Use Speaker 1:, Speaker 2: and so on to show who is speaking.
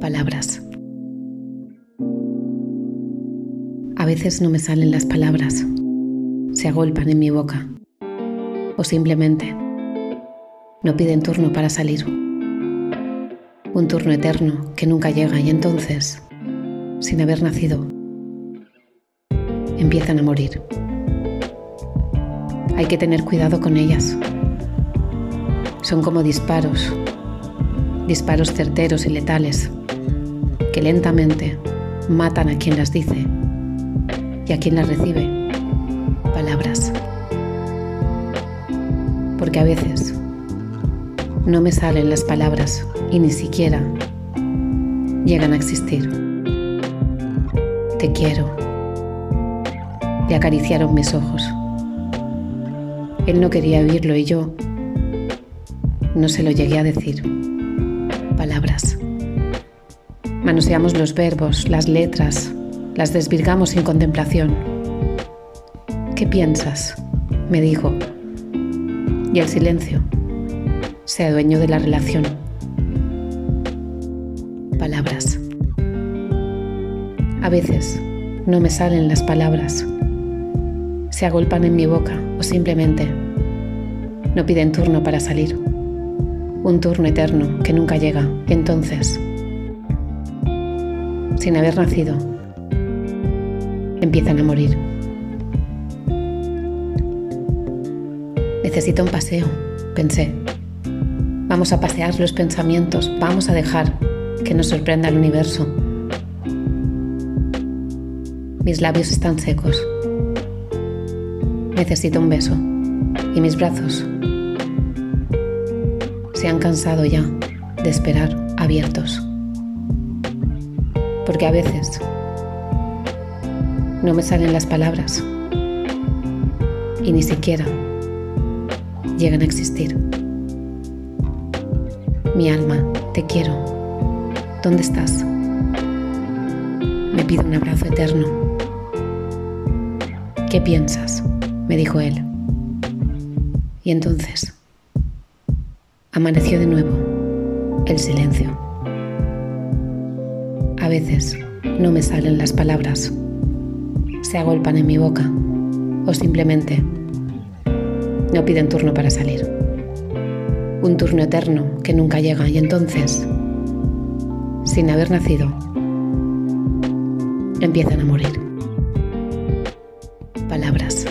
Speaker 1: Palabras. A veces no me salen las palabras, se agolpan en mi boca o simplemente no piden turno para salir. Un turno eterno que nunca llega y entonces, sin haber nacido, empiezan a morir. Hay que tener cuidado con ellas. Son como disparos, disparos certeros y letales, que lentamente matan a quien las dice y a quien las recibe. Palabras. Porque a veces no me salen las palabras y ni siquiera llegan a existir. Te quiero. Le acariciaron mis ojos. Él no quería oírlo y yo no se lo llegué a decir. Palabras. Manoseamos los verbos, las letras, las desvirgamos sin contemplación. ¿Qué piensas? me dijo. Y el silencio se adueñó de la relación. Palabras. A veces no me salen las palabras. Se agolpan en mi boca o simplemente no piden turno para salir. Un turno eterno que nunca llega. Entonces, sin haber nacido, empiezan a morir. Necesito un paseo, pensé. Vamos a pasear los pensamientos, vamos a dejar que nos sorprenda el universo. Mis labios están secos. Necesito un beso y mis brazos han cansado ya de esperar abiertos. Porque a veces no me salen las palabras y ni siquiera llegan a existir. Mi alma, te quiero. ¿Dónde estás? Me pido un abrazo eterno. ¿Qué piensas? me dijo él. Y entonces amaneció de nuevo el silencio. A veces no me salen las palabras se agolpan en mi boca o simplemente no piden turno para salir. Un turno eterno que nunca llega y entonces, sin haber nacido, empiezan a morir. Palabras.